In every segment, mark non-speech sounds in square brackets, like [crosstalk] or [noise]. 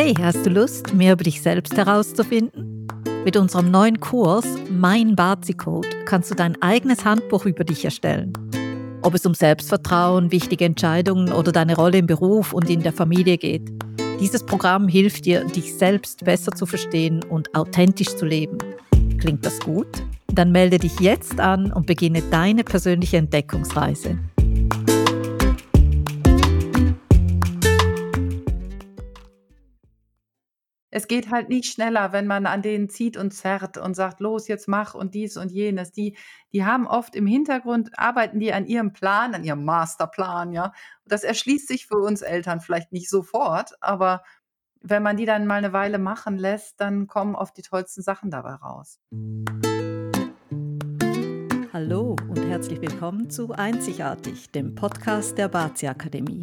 Hey, hast du Lust, mehr über dich selbst herauszufinden? Mit unserem neuen Kurs Mein Bazi-Code kannst du dein eigenes Handbuch über dich erstellen. Ob es um Selbstvertrauen, wichtige Entscheidungen oder deine Rolle im Beruf und in der Familie geht. Dieses Programm hilft dir, dich selbst besser zu verstehen und authentisch zu leben. Klingt das gut? Dann melde dich jetzt an und beginne deine persönliche Entdeckungsreise. Es geht halt nicht schneller, wenn man an denen zieht und zerrt und sagt: „Los, jetzt mach“ und dies und jenes. Die die haben oft im Hintergrund arbeiten die an ihrem Plan, an ihrem Masterplan, ja. Das erschließt sich für uns Eltern vielleicht nicht sofort, aber wenn man die dann mal eine Weile machen lässt, dann kommen oft die tollsten Sachen dabei raus. Hallo und herzlich willkommen zu Einzigartig, dem Podcast der Bazi Akademie.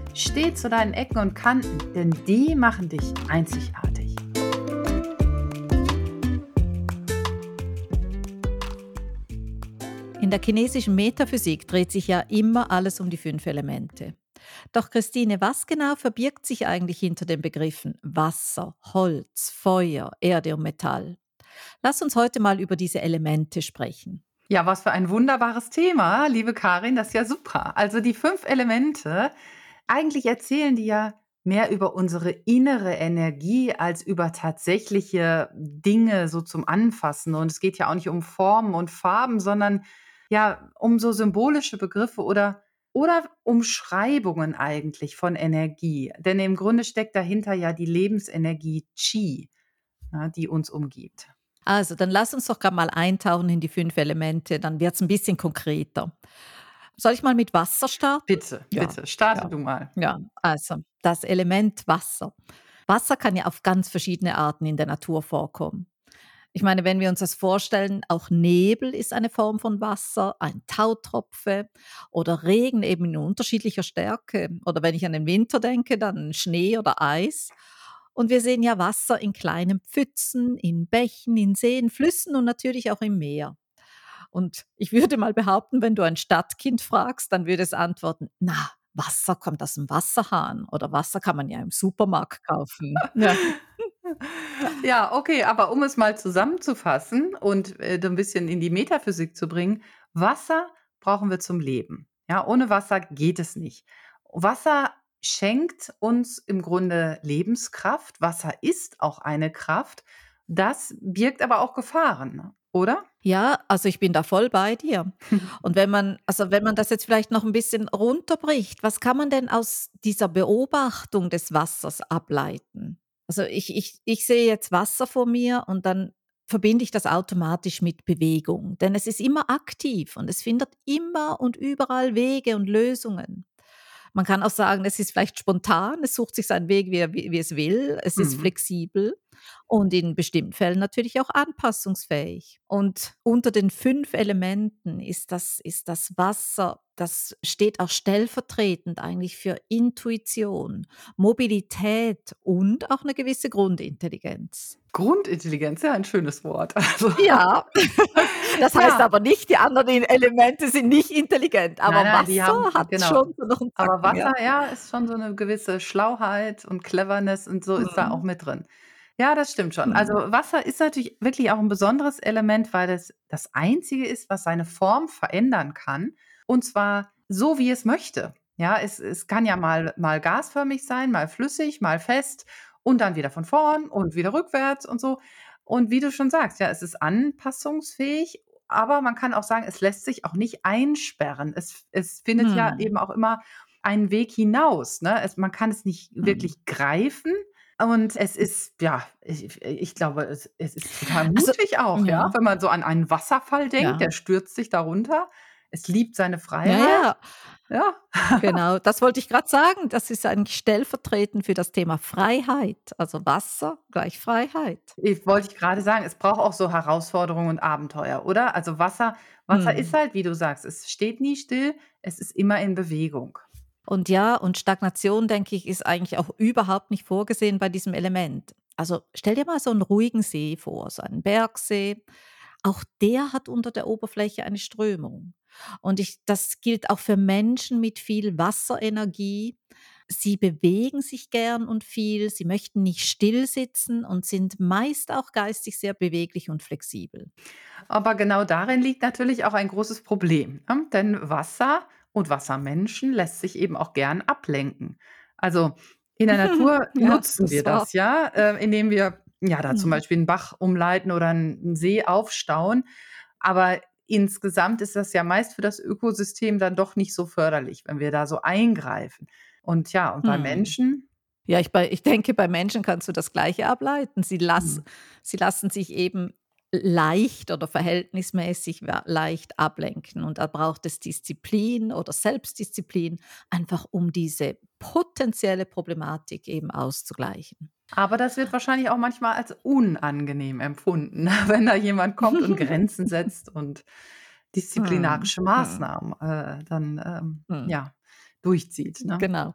Steh zu deinen Ecken und Kanten, denn die machen dich einzigartig. In der chinesischen Metaphysik dreht sich ja immer alles um die fünf Elemente. Doch Christine, was genau verbirgt sich eigentlich hinter den Begriffen Wasser, Holz, Feuer, Erde und Metall? Lass uns heute mal über diese Elemente sprechen. Ja, was für ein wunderbares Thema, liebe Karin, das ist ja super. Also die fünf Elemente, eigentlich erzählen die ja mehr über unsere innere Energie als über tatsächliche Dinge so zum Anfassen. Und es geht ja auch nicht um Formen und Farben, sondern ja um so symbolische Begriffe oder oder Umschreibungen eigentlich von Energie. Denn im Grunde steckt dahinter ja die Lebensenergie Qi, ja, die uns umgibt. Also, dann lass uns doch gerade mal eintauchen in die fünf Elemente, dann wird es ein bisschen konkreter. Soll ich mal mit Wasser starten? Bitte, Ja, bitte, starte ja, du mal. ja. Also, das Element Wasser. Wasser kann ja auf ganz verschiedene Arten in der Natur vorkommen. Ich meine, wenn wir uns das vorstellen, auch Nebel ist eine Form von Wasser, ein Tautropfe oder Regen eben in unterschiedlicher Stärke. Oder wenn ich an den Winter denke, dann Schnee oder Eis. Und wir sehen ja Wasser in kleinen Pfützen, in Bächen, in Seen, Flüssen und natürlich auch im Meer. Und ich würde mal behaupten, wenn du ein Stadtkind fragst, dann würde es antworten, na, Wasser kommt aus dem Wasserhahn oder Wasser kann man ja im Supermarkt kaufen. [laughs] Ja. Ja, okay, aber um es mal zusammenzufassen und, äh, so 'n bisschen in die Metaphysik zu bringen, Wasser brauchen wir zum Leben. Ja, ohne Wasser geht es nicht. Wasser schenkt uns im Grunde Lebenskraft. Wasser ist auch eine Kraft. Das birgt aber auch Gefahren, oder? Ja, also ich bin da voll bei dir. [laughs] Und wenn man also wenn man das jetzt vielleicht noch ein bisschen runterbricht, was kann man denn aus dieser Beobachtung des Wassers ableiten? Also ich ich ich sehe jetzt Wasser vor mir und dann verbinde ich das automatisch mit Bewegung, denn es ist immer aktiv und es findet immer und überall Wege und Lösungen. Man kann auch sagen, es ist vielleicht spontan, es sucht sich seinen Weg, wie er wie wie es will. Es ist Mhm. flexibel und in bestimmten Fällen natürlich auch anpassungsfähig. Und unter den 5 Elementen ist das ist das Wasser das steht auch stellvertretend eigentlich für Intuition, Mobilität und auch eine gewisse Grundintelligenz. Grundintelligenz, ja, ein schönes Wort. [laughs] Also, Ja, [laughs] das heißt ja. aber nicht, die anderen Elemente sind nicht intelligent, Nein, aber nein, haben Wasser hat genau. schon so noch 'n Aber Zacken, ja. Wasser, ja, ist schon so 'ne gewisse Schlauheit und Cleverness und so ist da auch Mhm. mit drin. Ja, das stimmt schon. Also, Mhm. Wasser ist natürlich wirklich auch 'n besonderes Element, weil es das Einzige ist, was seine Form verändern kann, und zwar so, wie es möchte. Ja, es es kann ja mal mal gasförmig sein, mal flüssig, mal fest und dann wieder von vorn und wieder rückwärts und so. Und wie du schon sagst, ja, es ist anpassungsfähig, aber man kann auch sagen, es lässt sich auch nicht einsperren. Es es findet ja Mhm. eben auch immer einen Weg hinaus, ne? Es man kann es nicht Mhm. wirklich greifen und es ist ja, ich ich glaube, es es ist total Also mutig auch, ja, ja, wenn man so an einen Wasserfall denkt, ja. der stürzt sich da runter. Es liebt seine Ja, Freiheit. ja. Ja. Genau, [laughs] das wollte ich grad sagen. Das ist eigentlich stellvertretend für das Thema Freiheit. Also Wasser gleich Freiheit. Ich wollte ich grade sagen, es braucht auch so Herausforderungen und Abenteuer, oder? Also Wasser Wasser ist Mhm. halt, wie du sagst, es steht nie still, es ist immer in Bewegung. Und ja, und Stagnation, denke ich, ist eigentlich auch überhaupt nicht vorgesehen bei diesem Element. Also stell dir mal so einen ruhigen See vor, so einen Bergsee. Auch der hat unter der Oberfläche eine Strömung. Und ich das gilt auch für Menschen mit viel Wasserenergie. Sie bewegen sich gern und viel, sie möchten nicht still sitzen und sind meist auch geistig sehr beweglich und flexibel. Aber genau darin liegt natürlich auch ein großes Problem, ne? Denn Wasser und Wassermenschen lässt sich eben auch gern ablenken. Also, in der [laughs] Natur Ja, nutzen das wir wahr. das, ja, äh, indem wir, ja, da zum Mhm. Beispiel 'n Bach umleiten oder 'n 'n See aufstauen. Aber insgesamt ist das ja meist für das Ökosystem dann doch nicht so förderlich, wenn wir da so eingreifen. Und ja, und bei Mhm. Menschen Ja, ich bei ich denke, bei Menschen kannst du das Gleiche ableiten. Sie lass Mhm. sie lassen sich eben leicht oder verhältnismäßig leicht ablenken und da braucht es Disziplin oder Selbstdisziplin, einfach um diese potenzielle Problematik eben auszugleichen. Aber das wird wahrscheinlich auch manchmal als unangenehm empfunden, [laughs] wenn da jemand kommt und [laughs] Grenzen setzt und disziplinarische mhm. Maßnahmen, äh, dann, ähm, Mhm. ja, durchzieht, ne? Genau.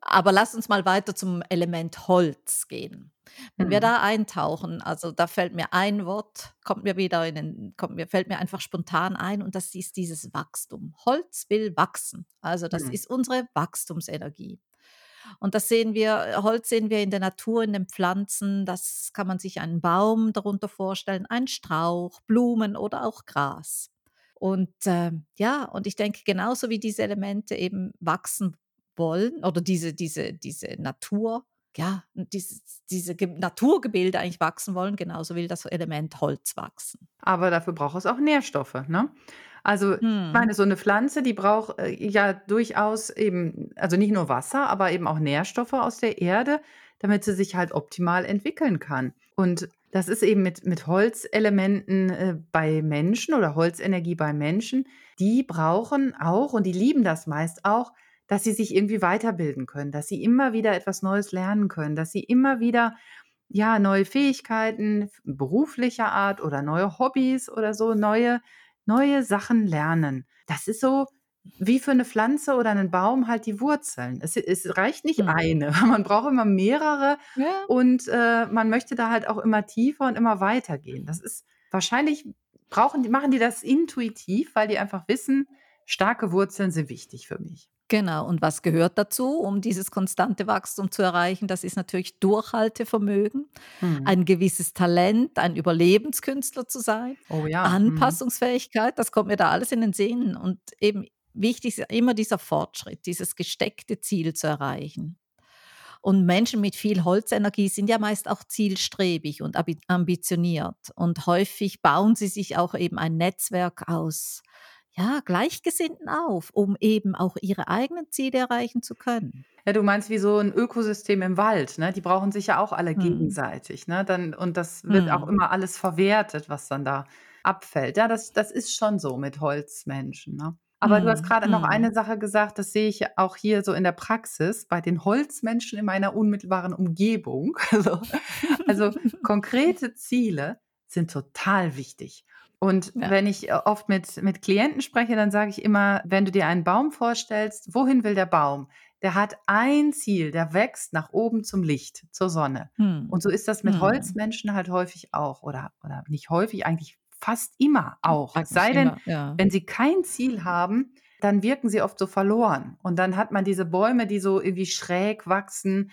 Aber lass uns mal weiter zum Element Holz gehen. Wenn wir Mhm. da eintauchen, also da fällt mir ein Wort kommt mir wieder in den kommt mir fällt mir einfach spontan ein und das ist dieses Wachstum. Holz will wachsen. Also, das Mhm. ist unsere Wachstumsenergie. Und das sehen wir Holz sehen wir in der Natur, in den Pflanzen. Das kann man sich einen Baum darunter vorstellen, einen Strauch, Blumen oder auch Gras. Und, ähm, ja, und ich denke, genauso wie diese Elemente eben wachsen wollen oder diese diese diese Natur ja, dieses diese Ge Naturgebilde eigentlich wachsen wollen, genauso will das Element Holz wachsen. Aber dafür braucht es auch Nährstoffe, ne? Also, ich Mhm. meine, so 'ne Pflanze, die braucht, äh, ja durchaus eben also nicht nur Wasser, aber eben auch Nährstoffe aus der Erde, damit sie sich halt optimal entwickeln kann. Und das ist eben mit mit Holzelementen, äh, bei Menschen oder Holzenergie bei Menschen, die brauchen auch und die lieben das meist auch, dass sie sich irgendwie weiterbilden können, dass sie immer wieder etwas Neues lernen können, dass sie immer wieder, ja, neue Fähigkeiten beruflicher Art oder neue Hobbys oder so neue neue Sachen lernen. Das ist so wie für 'ne Pflanze oder 'nen Baum halt die Wurzeln. Es es reicht nicht Mhm. eine. [laughs] Man braucht immer mehrere Ja. und, äh, man möchte da halt auch immer tiefer und immer weitergehen. Das ist wahrscheinlich brauchen die machen die das intuitiv, weil die einfach wissen: „Starke Wurzeln sind wichtig für mich.“ Genau. Und was gehört dazu, um dieses konstante Wachstum zu erreichen? Das ist natürlich Durchhaltevermögen, Mhm. ein gewisses Talent, ein Überlebenskünstler zu sein, Oh ja, mhm. Anpassungsfähigkeit, das kommt mir da alles in den Sinn. Und eben wichtig ist immer dieser Fortschritt, dieses gesteckte Ziel zu erreichen. Und Menschen mit viel Holzenergie sind ja meist auch zielstrebig und ambitioniert. Und häufig bauen sie sich auch eben ein Netzwerk aus, ja, Gleichgesinnten auf, um eben auch ihre eigenen Ziele erreichen zu können. Ja, du meinst wie so 'n Ökosystem im Wald, ne? Die brauchen sich ja auch alle Mhm. gegenseitig, ne? Dann und das wird auch Mhm. immer alles verwertet, was dann da abfällt. Ja, das das ist schon so mit Holzmenschen, ne? Aber du hast Mhm. grade noch Mhm. eine Sache gesagt, das sehe ich auch hier so in der Praxis bei den Holzmenschen in meiner unmittelbaren Umgebung. [laughs] Also also konkrete Ziele sind total wichtig. Und Ja. wenn ich, äh, oft mit mit Klienten spreche, dann sage ich immer: „Wenn du dir einen Baum vorstellst, wohin will der Baum? Der hat ein Ziel, der wächst nach oben zum Licht, zur Sonne.“ Mhm. Und so ist das mit Mhm. Holzmenschen halt häufig auch oder oder nicht häufig, eigentlich fast immer auch. Es Eigentlich sei denn, immer, ja. wenn sie kein Ziel haben, dann wirken sie oft so verloren. Und dann hat man diese Bäume, die so irgendwie schräg wachsen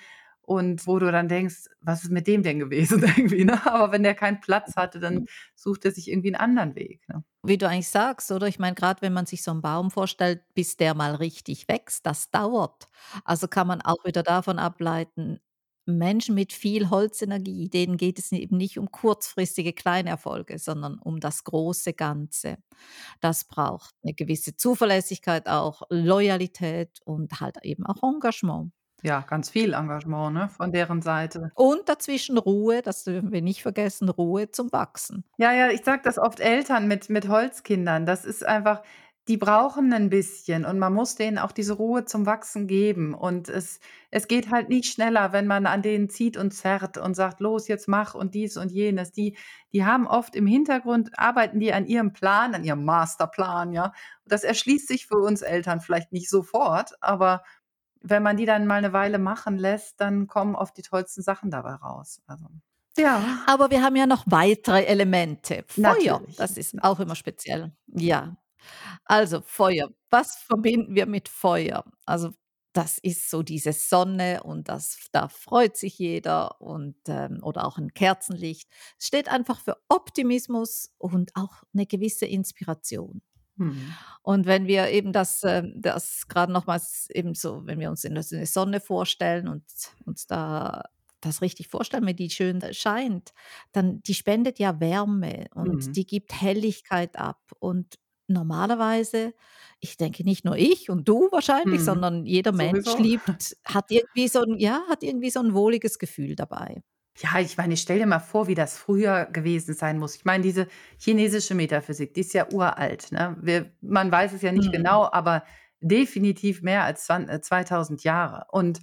und wo du dann denkst: „Was ist mit dem denn gewesen?“ [laughs] Irgendwie, ne? Aber wenn der keinen Platz hatte, dann sucht er sich irgendwie 'n anderen Weg, ne? Wie du eigentlich sagst, oder? Ich meine, grad wenn man sich so 'n Baum vorstellt, bis der mal richtig wächst, das dauert. Also, kann man auch wieder davon ableiten, Menschen mit viel Holzenergie, denen geht es eben nicht um kurzfristige kleine Erfolge, sondern um das große Ganze. Das braucht 'ne gewisse Zuverlässigkeit auch, Loyalität und halt eben auch Engagement. Ja, ganz viel Engagement, ne, von deren Seite. Und dazwischen Ruhe, das dürfen wir nicht vergessen, Ruhe zum Wachsen. Ja, ja, ich sage das oft Eltern mit mit Holzkindern. Das ist einfach die brauchen ein bisschen und man muss denen auch diese Ruhe zum Wachsen geben. Und es es geht halt nicht schneller, wenn man an denen zieht und zerrt und sagt: „Los, jetzt mach“ und dies und jenes. Die die haben oft im Hintergrund arbeiten die an ihrem Plan, an ihrem Masterplan, ja. Das erschließt sich für uns Eltern vielleicht nicht sofort, aber wenn man die dann mal eine Weile machen lässt, dann kommen oft die tollsten Sachen dabei raus. Also, ja, Aber wir haben ja noch weitere Elemente. Feuer, natürlich. das ist auch immer speziell. Ja, also Feuer. Was verbinden wir mit Feuer? Also das ist so diese Sonne und das da freut sich jeder und, ähm oder auch ein Kerzenlicht. Es steht einfach für Optimismus und auch eine gewisse Inspiration. Mhm. Und wenn wir eben das, ähm das grade nochmals eben so wenn wir uns in der Sonne vorstellen und uns da das richtig vorstellen, wenn die schön scheint, dann die spendet ja Wärme und Mhm. die gibt Helligkeit ab. Und normalerweise ich denke nicht nur ich und du wahrscheinlich, Mhm. sondern jeder Mensch Sowieso. liebt hat irgendwie so 'n ja, hat irgendwie so 'n wohliges Gefühl dabei. Ja, ich meine, stell dir mal vor, wie das früher gewesen sein muss. Ich meine, diese chinesische Metaphysik, die ist ja uralt, ne? Wir man weiß es ja nicht Mhm. genau, aber definitiv mehr als zwan äh, 2.000 Jahre. Und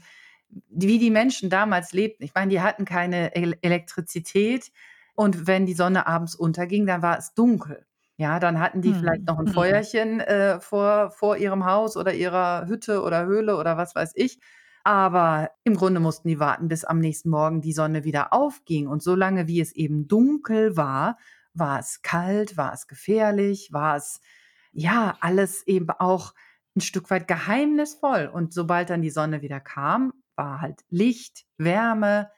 wie die Menschen damals lebten, ich meine, die hatten keine El Elektrizität und wenn die Sonne abends unterging, dann war es dunkel. Ja, dann hatten die vielleicht Mhm. noch 'n Mhm. Feuerchen, äh, vor vor ihrem Haus oder ihrer Hütte oder Höhle oder was weiß ich. Aber im Grunde mussten die warten, bis am nächsten Morgen die Sonne wieder aufging. Und solange wie es eben dunkel war, war es kalt, war es gefährlich, war es, ja, alles eben auch 'n Stück weit geheimnisvoll. Und sobald dann die Sonne wieder kam, war halt Licht, Wärme,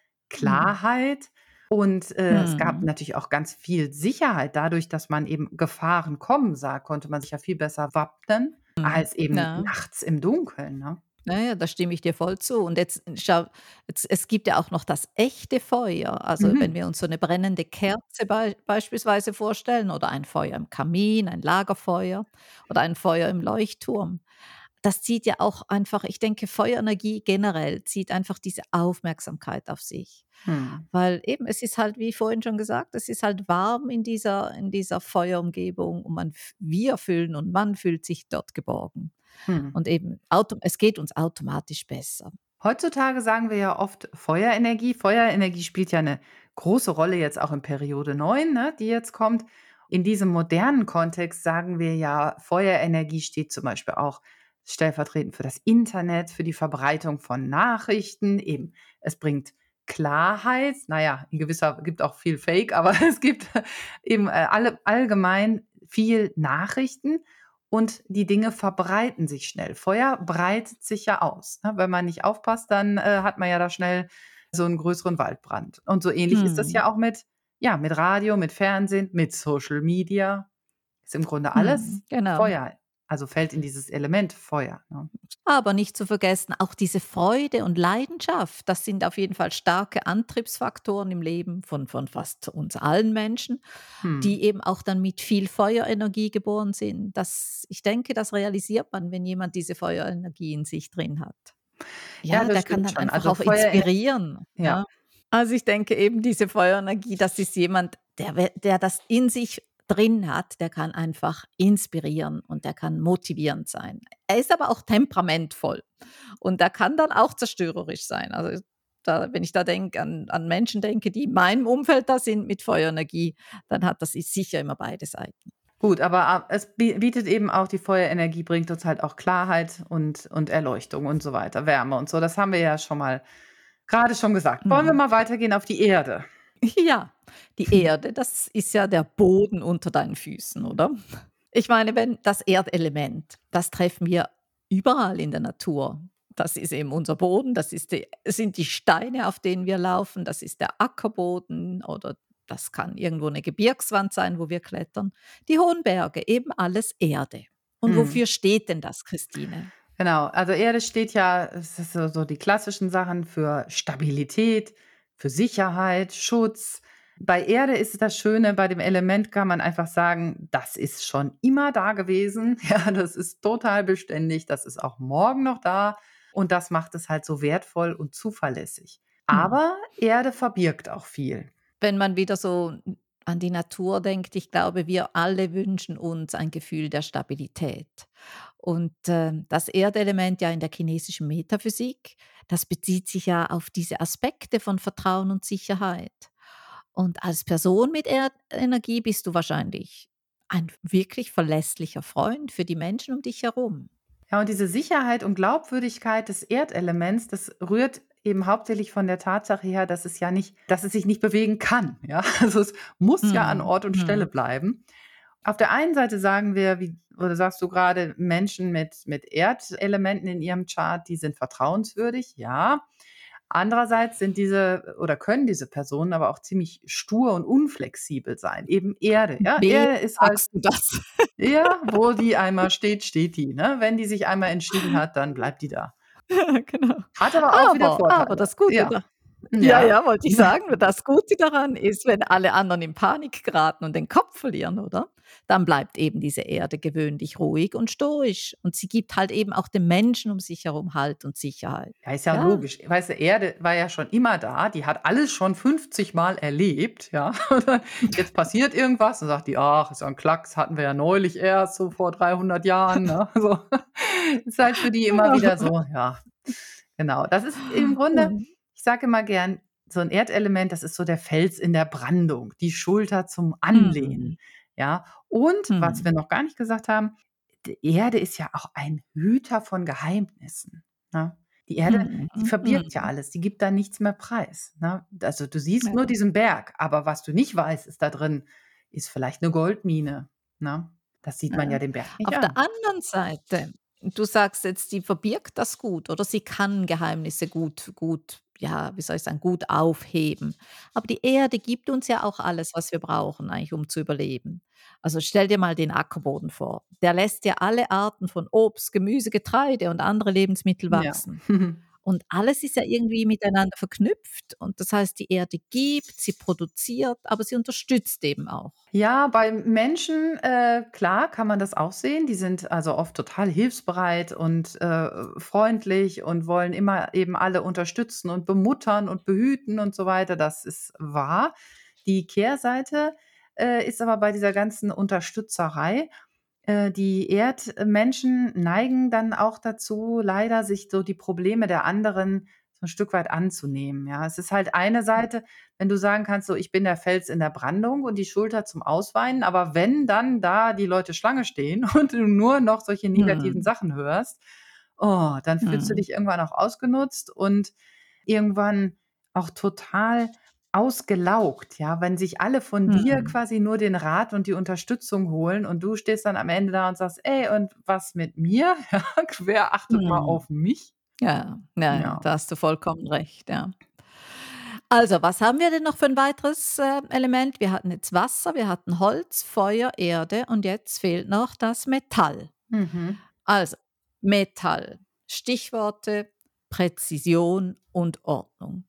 Mhm. Klarheit und, äh, es gab Mhm. natürlich auch ganz viel Sicherheit. Dadurch, dass man eben Gefahren kommen sah, konnte man sich ja viel besser wappnen Mhm. als eben Ja. nachts im Dunkeln, ne? Ja, ja, da stimme ich dir voll zu. Und jetzt schau, jetzt es gibt ja auch noch das echte Feuer. Also, wenn Mhm. wir uns so 'ne brennende Kerze bei beispielsweise vorstellen oder ein Feuer im Kamin, ein Lagerfeuer oder ein Feuer im Leuchtturm. Das zieht ja auch einfach ich denke, Feuerenergie generell zieht einfach diese Aufmerksamkeit auf sich. Mhm. Weil eben, es ist halt, wie vorhin schon gesagt, es ist halt warm in dieser in dieser Feuerumgebung und man wir fühlen und man fühlt sich dort geborgen. Mhm. Und eben es geht uns automatisch besser. Heutzutage sagen wir ja oft Feuerenergie. Feuerenergie spielt ja 'ne große Rolle jetzt auch in Periode 9, ne, die jetzt kommt. In diesem modernen Kontext sagen wir ja, Feuerenergie steht zum Beispiel auch stellvertretend für das Internet, für die Verbreitung von Nachrichten. Eben, es bringt Klarheit. Na ja, in gewisser gibt auch viel Fake, aber [laughs] es gibt eben, äh, alle allgemein viel Nachrichten und die Dinge verbreiten sich schnell. Feuer breitet sich ja aus, ne? Wenn man nicht aufpasst, dann, äh, hat man ja da schnell so 'n größeren Waldbrand. Und so ähnlich ist das Mhm. ja auch mit ja, mit Radio, mit Fernsehen, mit Social Media. Ist im Grunde Mhm, alles genau. Feuer, also fällt in dieses Element Feuer, ne? Aber nicht zu vergessen, auch diese Freude und Leidenschaft, das sind auf jeden Fall starke Antriebsfaktoren im Leben von von fast uns allen Menschen, Mhm. die eben auch dann mit viel Feuerenergie geboren sind. Das ich denke, das realisiert man, wenn jemand diese Feuerenergie in sich drin hat. Ja, Ja, das der kann dann schon. einfach Also auch Feuerener inspirieren, ja. ja. Also, ich denke eben, diese Feuerenergie, das ist jemand, der der das in sich drin hat, der kann einfach inspirieren und der kann motivierend sein. Er ist aber auch temperamentvoll und der kann dann auch zerstörerisch sein. Also, da wenn ich da denke an an Menschen denke, die in meinem Umfeld da sind mit Feuerenergie, dann hat das ist sicher immer beide Seiten. Gut, aber a es bi bietet eben auch die Feuerenergie bringt uns halt auch Klarheit und und Erleuchtung und so weiter, Wärme und so. Das haben wir ja schon mal grade schon gesagt. Wollen wir Mhm. mal weitergehen auf die Erde? [laughs] Ja, die Erde, das ist ja der Boden unter deinen Füßen, oder? Ich meine, wenn das Erdelement, das treffen wir überall in der Natur. Das ist eben unser Boden, das die sind die Steine, auf denen wir laufen, das ist der Ackerboden oder das kann irgendwo 'ne Gebirgswand sein, wo wir klettern. Die hohen Berge, eben alles Erde. Und Mhm. wofür steht denn das, Christine? Genau, also Erde steht ja es ist so so die klassischen Sachen für Stabilität, für Sicherheit, Schutz. Bei Erde ist das Schöne, bei dem Element kann man einfach sagen, das ist schon immer da gewesen. [laughs] Ja, das ist total beständig, das ist auch morgen noch da und das macht es halt so wertvoll und zuverlässig. Hm. Aber Erde verbirgt auch viel. Wenn man wieder so an die Natur denkt, ich glaube, wir alle wünschen uns ein Gefühl der Stabilität. Und äh, das Erdelement ja in der chinesischen Metaphysik, das bezieht sich ja auf diese Aspekte von Vertrauen und Sicherheit. Und als Person mit Erdenergie bist du wahrscheinlich ein wirklich verlässlicher Freund für die Menschen um dich herum. Ja, und diese Sicherheit und Glaubwürdigkeit des Erdelements, das rührt eben hauptsächlich von der Tatsache her, dass es ja nicht dass es sich nicht bewegen kann, ja? [laughs] Also, es muss ja an Mhm, Ort und Stelle mhm. bleiben. Auf der einen Seite sagen wir, wie oder sagst du gerade, Menschen mit mit Erdelementen in ihrem Chart, die sind vertrauenswürdig, ja. Andererseits sind diese oder können diese Personen aber auch ziemlich stur und unflexibel sein. Eben Erde, ja? Wie Erde ist halt du das? ja, wo die einmal steht, steht die, ne? Wenn die sich einmal entschieden hat, dann bleibt die da. [laughs] Genau. Hat aber auch wieder Aber aber Vorteile. das Gute Ja. Ja, Ja. ja, wollte ich sagen, das Gute daran ist, wenn alle anderen in Panik geraten und den Kopf verlieren, oder? Dann bleibt eben diese Erde gewöhnlich ruhig und stoisch und sie gibt halt eben auch den Menschen um sich herum Halt und Sicherheit. Ja, ist ja Ja. logisch. Weißt du, Erde war ja schon immer da, die hat alles schon 50 Mal erlebt, ja. [laughs] Und jetzt passiert irgendwas, dann sagt die: „Ach, ist ja 'n Klacks, hatten wir ja neulich erst, so vor 300 Jahren“, ne? [laughs] So. Ist halt für die immer wieder so, ja. Genau. Das ist im Grunde Ja. Ich sage immer gern, so 'n Erdelement, das ist so der Fels in der Brandung, die Schulter zum Mhm. Anlehnen, ja? Und was wir Mhm. noch gar nicht gesagt haben, die Erde ist ja auch ein Hüter von Geheimnissen, ne? Die Erde, Mhm, die verbirgt ja mhm. alles, die gibt da nichts mehr preis, ne? Also, du siehst nur Ja. diesen Berg, aber was du nicht weißt, ist da drin ist vielleicht 'ne Goldmine, ne? Das sieht man ja Ja. dem Berg nicht Auf der an. anderen Seite, du sagst jetzt, die verbirgt das gut oder sie kann Geheimnisse gut gut, ja, wie soll ich sagen, gut aufheben. Aber die Erde gibt uns ja auch alles, was wir brauchen eigentlich, um zu überleben. Also, stell dir mal den Ackerboden vor. Der lässt ja alle Arten von Obst, Gemüse, Getreide und andere Lebensmittel Ja. [laughs] Und alles ist ja irgendwie miteinander verknüpft und das heißt, die Erde gibt, sie produziert, aber sie unterstützt eben auch. Ja, beim Menschen, äh, klar, kann man das auch sehen. Die sind also oft total hilfsbereit und, äh, freundlich und wollen immer eben alle unterstützen und bemuttern und behüten und so weiter. Das ist wahr. Die Kehrseite, äh, ist aber bei dieser ganzen Unterstützerei, äh, die Erdmenschen neigen dann auch dazu, leider sich so die Probleme der anderen so 'n Stück weit anzunehmen, ja? Es ist halt eine Seite, wenn du sagen kannst, so: „Ich bin der Fels in der Brandung und die Schulter zum Ausweinen“, aber wenn dann da die Leute Schlange stehen [laughs] und du nur noch solche negativen Mhm. Sachen hörst, oh, dann fühlst du Mhm. dich irgendwann auch ausgenutzt und irgendwann auch total ausgelaugt, ja? Wenn sich alle von dir Mhm. quasi nur den Rat und die Unterstützung holen und du stehst dann am Ende da und sagst: „Ey, und was mit mir? [laughs] Ja, wer achtet mal Mhm. auf mich?“ Ja, ja, ja, Ja. da hast du vollkommen recht, ja. Also, was haben wir denn noch für 'n weiteres, äh, Element? Wir hatten jetzt Wasser, wir hatten Holz, Feuer, Erde und jetzt fehlt noch das Metall. Mhm. Also, Metall, Stichworte Präzision und Ordnung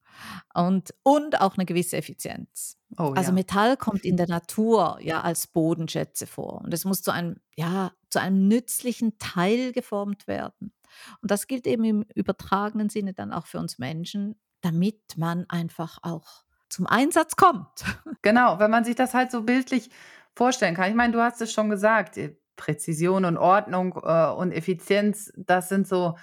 und und auch 'ne gewisse Effizienz. Oh Also, ja. Metall kommt in der Natur ja als Bodenschätze vor und es muss zu einem ja, zu einem nützlichen Teil geformt werden. Und das gilt eben im übertragenen Sinne dann auch für uns Menschen, damit man einfach auch zum Einsatz kommt. [laughs] Genau, wenn man sich das halt so bildlich vorstellen kann. Ich meine, du hast es schon gesagt, äh, Präzision und Ordnung, äh, und Effizienz, das sind so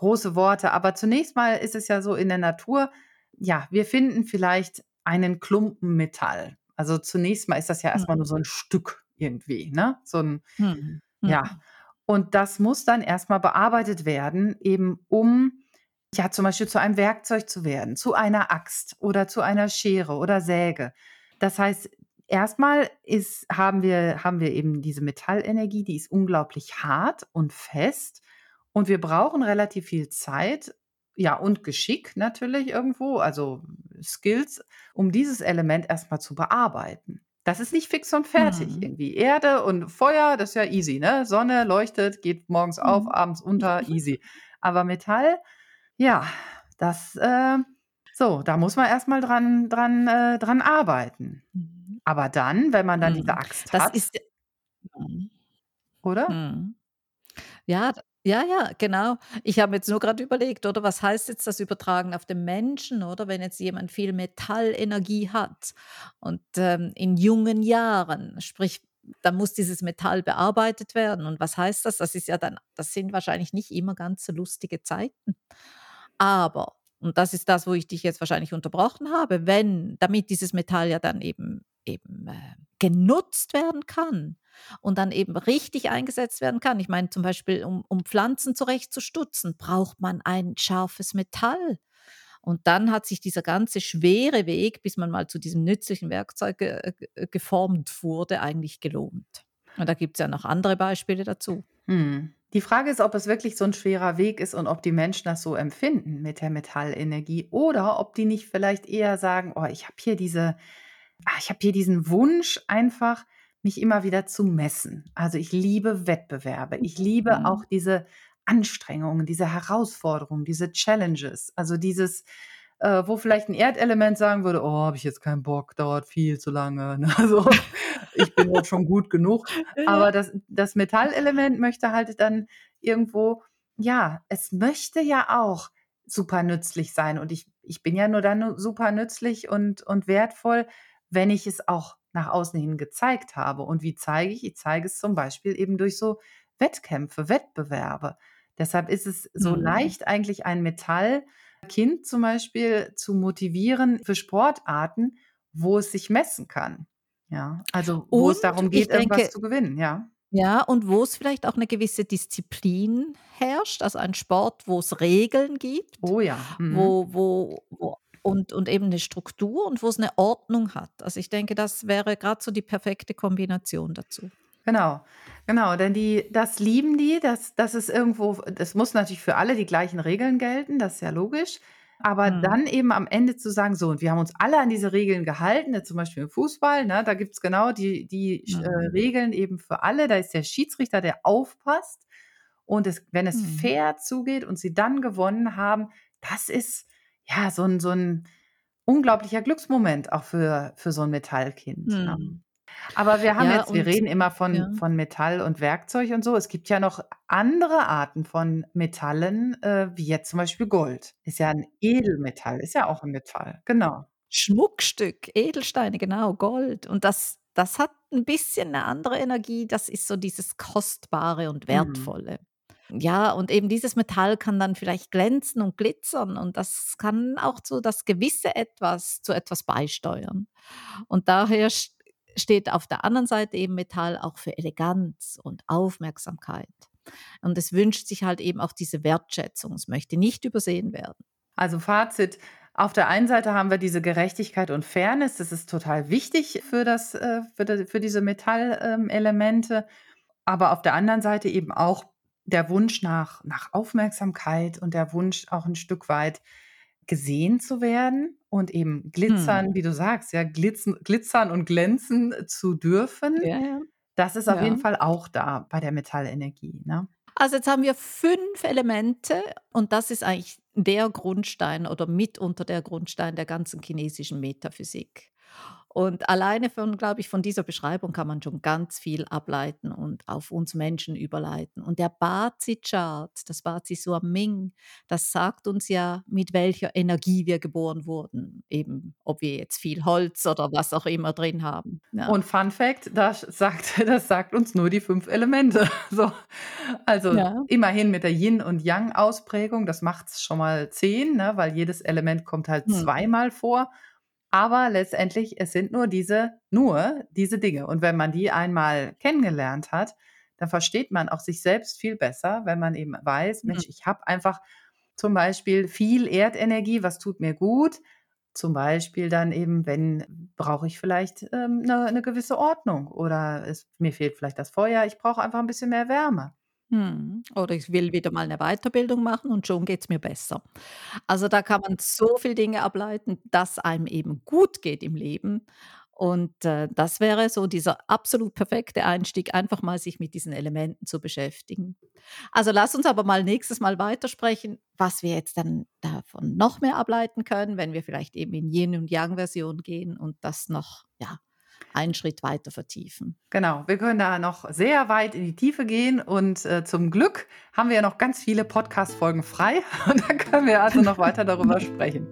große Worte. Aber zunächst mal ist es ja so in der Natur, ja, wir finden vielleicht einen Klumpen Metall. Also, zunächst mal ist das ja erst mal nur Mhm. so 'n Stück irgendwie, ne? So 'n Mhm, ja. mhm. Und das muss dann erst mal bearbeitet werden, eben um, ja, zum Beispiel zu einem Werkzeug zu werden, zu einer Axt oder zu einer Schere oder Säge. Das heißt, erst mal ist haben wir haben wir eben diese Metallenergie, die ist unglaublich hart und fest und wir brauchen relativ viel Zeit, ja, und Geschick natürlich irgendwo, also Skills, um dieses Element erst mal zu bearbeiten. Das ist nicht fix und fertig Mhm. irgendwie. Erde und Feuer, das ist ja easy, ne? Sonne leuchtet, geht morgens auf, Mhm. abends unter, easy. [laughs] Aber Metall, ja, das, äh so, da muss man erst mal dran dran äh, dran arbeiten. Mhm. Aber dann, wenn man dann diese Mhm. Axt Das hat ist mhm. oder? Mhm. Ja, Ja, ja, genau. Ich habe jetzt nur grad überlegt, oder, was heißt jetzt das übertragen auf den Menschen, oder? Wenn jetzt jemand viel Metallenergie hat und, ähm, in jungen Jahren, sprich, dann muss dieses Metall bearbeitet werden. Und was heißt das? Das ist ja dann das sind wahrscheinlich nicht immer ganz so lustige Zeiten. Aber, und das ist das, wo ich dich jetzt wahrscheinlich unterbrochen habe, wenn damit dieses Metall ja dann eben eben, äh, genutzt werden kann und dann eben richtig eingesetzt werden kann. Ich meine zum Beispiel, um um Pflanzen zurechtzustutzen, braucht man ein scharfes Metall. Und dann hat sich dieser ganze schwere Weg, bis man mal zu diesem nützlichen Werkzeug ge ge geformt wurde, eigentlich gelohnt. Und da gibt's ja noch andere Beispiele dazu. Mhm. Die Frage ist, ob es wirklich so 'n schwerer Weg ist und ob die Menschen das so empfinden mit der Metallenergie oder ob die nicht vielleicht eher sagen: „Oh, ich habe hier diese ah, ich habe hier diesen Wunsch einfach, mich immer wieder zu messen.“ Also, ich liebe Wettbewerbe. Ich liebe Mhm. auch diese Anstrengungen, diese Herausforderungen, diese Challenges. Also, dieses, äh, wo vielleicht 'n Erdelement sagen würde: „Oh, habe ich jetzt keinen Bock, dauert viel zu lange“, ne, [laughs] so. „Ich bin jetzt schon gut genug.“ [laughs] Ja. Aber das das Metallelement möchte halt dann irgendwo ja, es möchte ja auch super nützlich sein und ich ich bin ja nur dann super nützlich und und wertvoll, wenn ich es auch nach außen hin gezeigt habe. Und wie zeige ich? Ich zeige es zum Beispiel eben durch so Wettkämpfe, Wettbewerbe. Deshalb ist es so Mhm. leicht, eigentlich ein Metallkind zum Beispiel zu motivieren für Sportarten, wo es sich messen kann. Ja, also, wo es Und darum ich geht, irgendwas denke zu gewinnen, ja. ja, und wo's vielleicht auch 'ne gewisse Disziplin herrscht, also, ein Sport, wo's Regeln gibt, Oh ja, mhm. wo wo wo und und eben 'ne Struktur und wo's 'ne Ordnung hat. Also, ich denke, das wäre grad so die perfekte Kombination dazu. Genau, genau, denn die das lieben die, dass dass es irgendwo das muss natürlich für alle die gleichen Regeln gelten, das ist ja logisch. Aber Mhm. dann eben am Ende zu sagen: „So, und wir haben uns alle an diese Regeln gehalten“, zum Beispiel im Fußball, ne? Da gibt's genau die die sch äh, Mhm. Regeln eben für alle. Da ist der Schiedsrichter, der aufpasst. Und es wenn es Mhm. fair zugeht und sie dann gewonnen haben, das ist, ja, so 'n so 'n unglaublicher Glücksmoment auch für für so 'n Metallkind, ja. Mhm. Aber wir haben Ja, jetzt wir und reden immer von ja. von Metall und Werkzeug und so. Es gibt ja noch andere Arten von Metallen, äh, wie jetzt zum Beispiel Gold. Ist ja 'n Edelmetall, ist ja auch 'n Metall, genau. Schmuckstück, Edelsteine, genau, Gold. Und das das hat 'n bisschen 'ne andere Energie. Das ist so dieses Kostbare und Mhm. Wertvolle. Ja, und eben dieses Metall kann dann vielleicht glänzen und glitzern und das kann auch so das gewisse Etwas zu etwas beisteuern. Und daher st steht auf der anderen Seite eben Metall auch für Eleganz und Aufmerksamkeit. Und es wünscht sich halt eben auch diese Wertschätzung. Es möchte nicht übersehen werden. Also, Fazit: Auf der einen Seite haben wir diese Gerechtigkeit und Fairness. Das ist total wichtig für das äh, für diese Metall ähm. Aber auf der anderen Seite eben auch der Wunsch nach nach Aufmerksamkeit und der Wunsch, auch 'n Stück weit gesehen zu werden und eben glitzern, Mhm. wie du sagst, ja, glitzen glitzern und glänzen zu dürfen. Ja, ja. Das ist auf jeden Ja. Fall auch da bei der Metallenergie, ne? Also, jetzt haben wir 5 Elemente und das ist eigentlich der Grundstein oder mitunter der Grundstein der ganzen chinesischen Metaphysik. Und alleine von glaube ich, von dieser Beschreibung kann man schon ganz viel ableiten und auf uns Menschen überleiten. Und der Bazi-Chart, das Bazi-Suan-Ming, das sagt uns ja, mit welcher Energie wir geboren wurden, eben ob wir jetzt viel Holz oder was auch immer drin haben, ja. Und Fun Fact, das sagt [laughs] das sagt uns nur die 5 Elemente. [laughs] So, also, Ja. immerhin mit der Yin und Yang-Ausprägung, das macht's schon mal 10, ne, weil jedes Element kommt halt Mhm. zweimal vor. Aber letztendlich, es sind nur diese nur diese Dinge. Und wenn man die einmal kennengelernt hat, dann versteht man auch sich selbst viel besser, wenn man eben weiß: Mhm. „Mensch, ich habe einfach zum Beispiel viel Erdenergie, was tut mir gut?“ Zum Beispiel dann eben, wenn brauche ich vielleicht, ähm, 'ne 'ne gewisse Ordnung oder es mir fehlt vielleicht das Feuer, ich brauche einfach 'n bisschen mehr Wärme. Mhm. Oder ich will wieder mal 'ne Weiterbildung machen und schon geht's mir besser. Also, da kann man so viel Dinge ableiten, dass einem eben gut geht im Leben. Und, äh, das wäre so dieser absolut perfekte Einstieg, einfach mal sich mit diesen Elementen zu beschäftigen. Also, lass uns aber mal nächstes Mal weitersprechen, was wir jetzt dann davon noch mehr ableiten können, wenn wir vielleicht eben in Yin und Yang-Version gehen und das noch, ja einen Schritt weiter vertiefen. Genau, wir können da noch sehr weit in die Tiefe gehen und äh, zum Glück haben wir ja noch ganz viele Podcast-Folgen frei [laughs] und da können wir also noch weiter darüber [laughs] sprechen.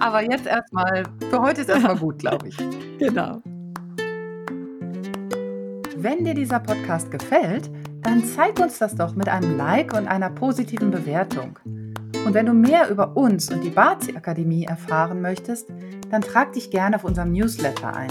Aber jetzt erstmal, für heute ist erstmal gut, glaube ich. [laughs] Genau. Wenn dir dieser Podcast gefällt, dann zeig uns das doch mit einem Like und einer positiven Bewertung. Und wenn du mehr über uns und die Bazi Akademie erfahren möchtest, dann trag dich gerne auf unserem Newsletter ein.